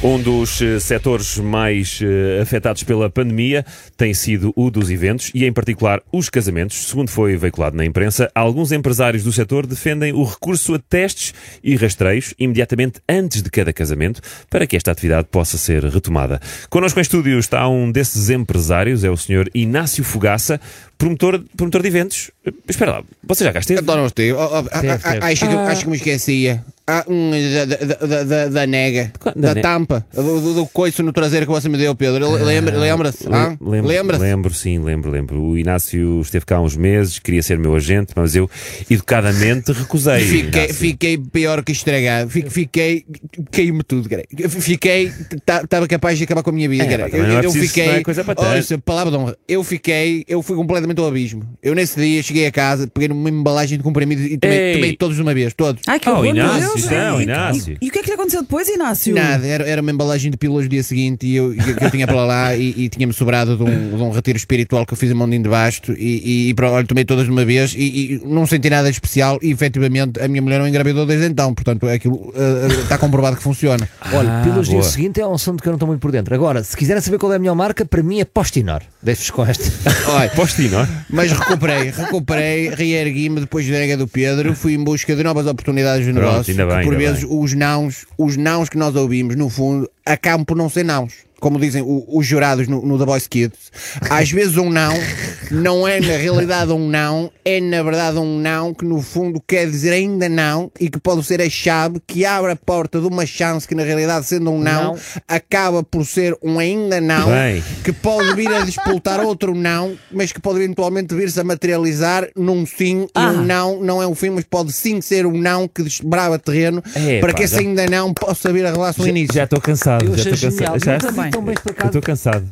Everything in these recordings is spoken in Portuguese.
Um dos eh, setores mais eh, afetados pela pandemia tem sido o dos eventos e, em particular, os casamentos. Segundo foi veiculado na imprensa, alguns empresários do setor defendem o recurso a testes e rastreios imediatamente antes de cada casamento para que esta atividade possa ser retomada. Connosco em estúdio está um desses empresários, é o Sr. Inácio Fogaça, promotor, promotor de eventos. Eh, Espera lá, você já cá esteve? Não esteve. Oh, oh, ah, Acho que, acho que me esquecia. Ah, hum, da, da, da, da, nega, Da da, ne- tampa, do, do, do coice no traseiro que você me deu, Pedro. Lembra- Lembra-se? ah? Le- lembro, Lembra-se? lembro, sim, lembro, lembro. O Inácio esteve cá há uns meses, queria ser meu agente, mas eu educadamente recusei. Fiquei, fiquei pior que estragado. Fiquei, fiquei caiu-me tudo, cara. Fiquei, estava capaz de acabar com a minha vida, É, cara. não é Eu, eu fiquei, coisa para. Ouça, palavra de honra. Eu fiquei, eu fui completamente ao abismo. Eu nesse dia cheguei a casa, peguei numa embalagem de comprimidos e tomei, Ei. tomei todos de uma vez, todos. Ai, que Oh, horror, Inácio, Deus. não, E- Inácio. E, e o que é que lhe aconteceu depois, Inácio? Nada, era, era uma embalagem de pílulas do dia seguinte e eu, que eu tinha para lá e, e tinha-me sobrado de um, de um retiro espiritual que eu fiz a Mondinho de Basto e, e, e pronto, olha, tomei todas de uma vez e, e não senti nada de especial e efetivamente a minha mulher não engravidou desde então, portanto aquilo eh, está comprovado que funciona. Olha, pílulas boa. dia seguinte é um assunto que eu não estou muito por dentro. Agora, se quiserem saber qual é a melhor marca, para mim é Postinor. Deixo-vos com esta. Olha, Postino, mas recuperei, recuperei, reergui-me depois da nega do Pedro, fui em busca de novas oportunidades de Pronto, negócio. Bem, que por vezes os nãos, os nãos que nós ouvimos, no fundo, acabam por não ser nãos. Como dizem o- os jurados no, no The Voice Kids, às vezes um não não é na realidade um não, é na verdade um não que no fundo quer dizer ainda não e que pode ser a chave que abre a porta de uma chance que na realidade sendo um não, Não. acaba por ser um ainda não Bem. que pode vir a disputar outro não, mas que pode eventualmente vir-se a materializar num sim e Ah. um não não é um fim, mas pode sim ser um não que desbrava terreno É, para pá, que esse já- ainda não possa vir a revelar-se no início. Já estou cansado, Eu já estou genial. cansado. Já- Tão bem Eu explicado. estou cansado.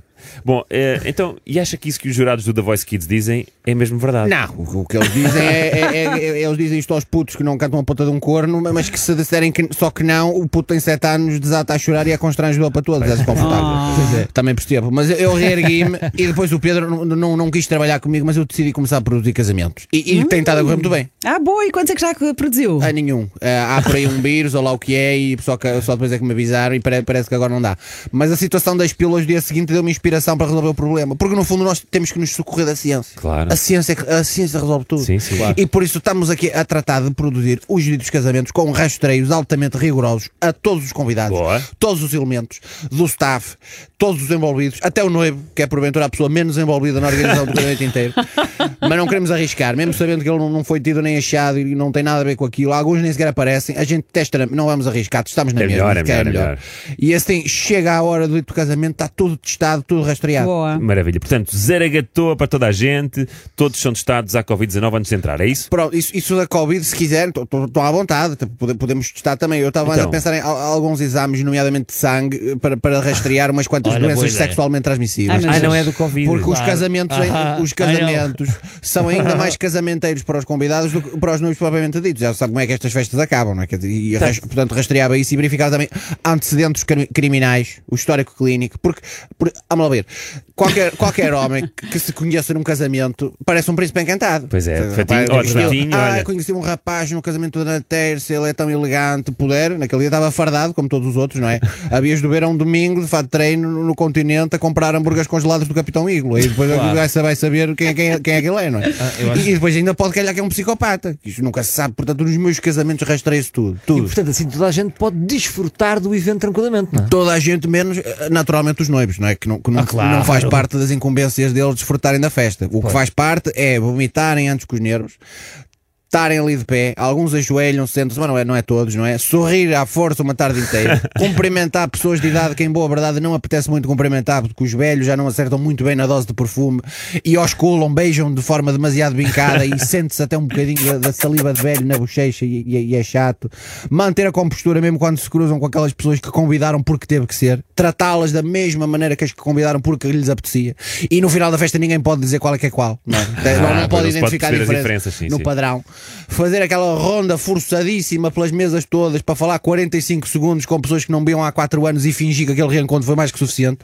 Bom, eh, então, e acha que isso que os jurados do The Voice Kids dizem é mesmo verdade? Não, o, que eles dizem é, é- é- é- Eles dizem isto aos putos que não cantam a ponta de um corno, mas que se disserem que só que não, o puto tem 7 anos, desata a chorar e é constrangedor para todos, é desconfortável. Ah. Também percebo. Mas eu reergui-me e depois o Pedro não, não, não quis trabalhar comigo, mas eu decidi começar a produzir casamentos. E, e tem estado a correr muito bem. Ah, boa, e quantos é que já produziu? Há nenhum. Ah, há por aí um vírus, ou lá o que é, e só, que, só depois é que me avisaram e pare- parece que agora não dá. Mas a situação das pílulas do dia seguinte deu-me inspiração para resolver o problema. Porque no fundo nós temos que nos socorrer da ciência. Claro. A ciência, é a ciência resolve tudo. Sim, sim. Claro. E por isso estamos aqui a tratar de produzir os ditos casamentos com rastreios altamente rigorosos a todos os convidados, Boa. todos os elementos, do staff, todos os envolvidos, até o noivo, que é porventura a pessoa menos envolvida na organização do casamento inteiro. Mas não queremos arriscar, mesmo sabendo que ele não- foi tido nem achado e não tem nada a ver com aquilo. Alguns nem sequer aparecem. A gente testa, na- não vamos arriscar, estamos na É mesma. melhor, é é melhor, é melhor. E tem, chega a hora do dito casamento, está tudo testado, tudo rastreado. Boa. Maravilha. Portanto, zero a gatoa para toda a gente, todos são testados à Covid-19 antes de entrar, é isso? Pronto, isso, isso da Covid, se quiserem, estão à vontade, podemos testar também. Eu estava mais Então. a pensar em al- alguns exames, nomeadamente de sangue, para, para rastrear umas quantas Olha, doenças sexualmente transmissíveis. Ah, não é do Covid. Porque os Claro. casamentos, Ah, os não. casamentos são ainda mais casamenteiros para os convidados do que para os noivos propriamente ditos. Já sabe como é que estas festas acabam, não é? Quer dizer, E, ras- portanto, rastreava isso e verificava também antecedentes cri- criminais, o histórico clínico. Porque, por, vamos lá ver, qualquer, qualquer homem que, se conheça num casamento parece um príncipe encantado. Pois é, Rapaz, fatinho, ele- fatinho, ah, olha. conheci um rapaz no casamento da terça, ele é tão elegante, puder. Naquele dia estava fardado, como todos os outros, não é? Havias de ver a um domingo, de fato treino, no, no continente, a comprar hambúrgueres congelados do Capitão Iglo. E depois Claro. vai, vai saber quem, é- quem, é- quem é que ele é, não é? eu acho- E depois ainda pode calhar que é um psicopata. Isto nunca se sabe. Portanto, nos meus casamentos rastreia-se tudo. E Tudo. portanto, assim toda a gente pode desfrutar do evento tranquilamente, não é? Toda a gente, menos eh, naturalmente os noivos, não é? Que não, que não, Ah, claro. não faz parte das incumbências deles desfrutarem da festa. O que faz parte é vomitarem antes com os nervos, estarem ali de pé, alguns ajoelham, sentam-se, mas não é, não é todos, não é? Sorrir à força uma tarde inteira, cumprimentar pessoas de idade que, em boa verdade, não apetece muito cumprimentar, porque os velhos já não acertam muito bem na dose de perfume e osculam, beijam de forma demasiado vincada e sente-se até um bocadinho da, da saliva de velho na bochecha e, e- e é chato. Manter a compostura mesmo quando se cruzam com aquelas pessoas que convidaram porque teve que ser, tratá-las da mesma maneira que as que convidaram porque lhes apetecia. E no final da festa ninguém pode dizer qual é que é qual, não, é? não, pode não pode identificar as a diferença diferenças, sim, no sim. padrão. Fazer aquela ronda forçadíssima pelas mesas todas para falar 45 segundos com pessoas que não viam há 4 anos e fingir que aquele reencontro foi mais que suficiente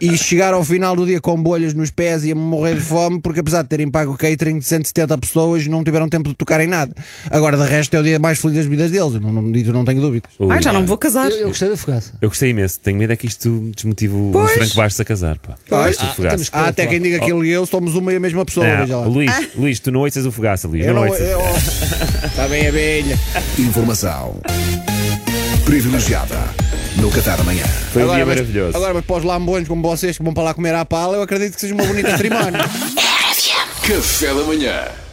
e chegar ao final do dia com bolhas nos pés e a morrer de fome porque apesar de terem pago o catering de 170 pessoas não tiveram tempo de tocar em nada. Agora, de resto, é o dia mais feliz das vidas deles. Eu não, não, não tenho dúvidas. Ui, Ai, já não me vou casar. Eu, eu gostei da fogaça. Eu gostei imenso. Tenho medo é que isto desmotive o Pois. Franco Bastos a casar. Pá. Pois. Temos que- Há até quem diga que ele e eu somos uma e a mesma pessoa. Não, veja lá. Luís, Luís, tu não ouças o fogaça, Luís. Eu não, não. ouças. Está bem, abelha. Informação privilegiada no Qatar amanhã. Foi um dia mas, maravilhoso. agora, mas para os lambões como vocês que vão para lá comer à pala, eu acredito que seja uma bonita cerimónia. Café da manhã.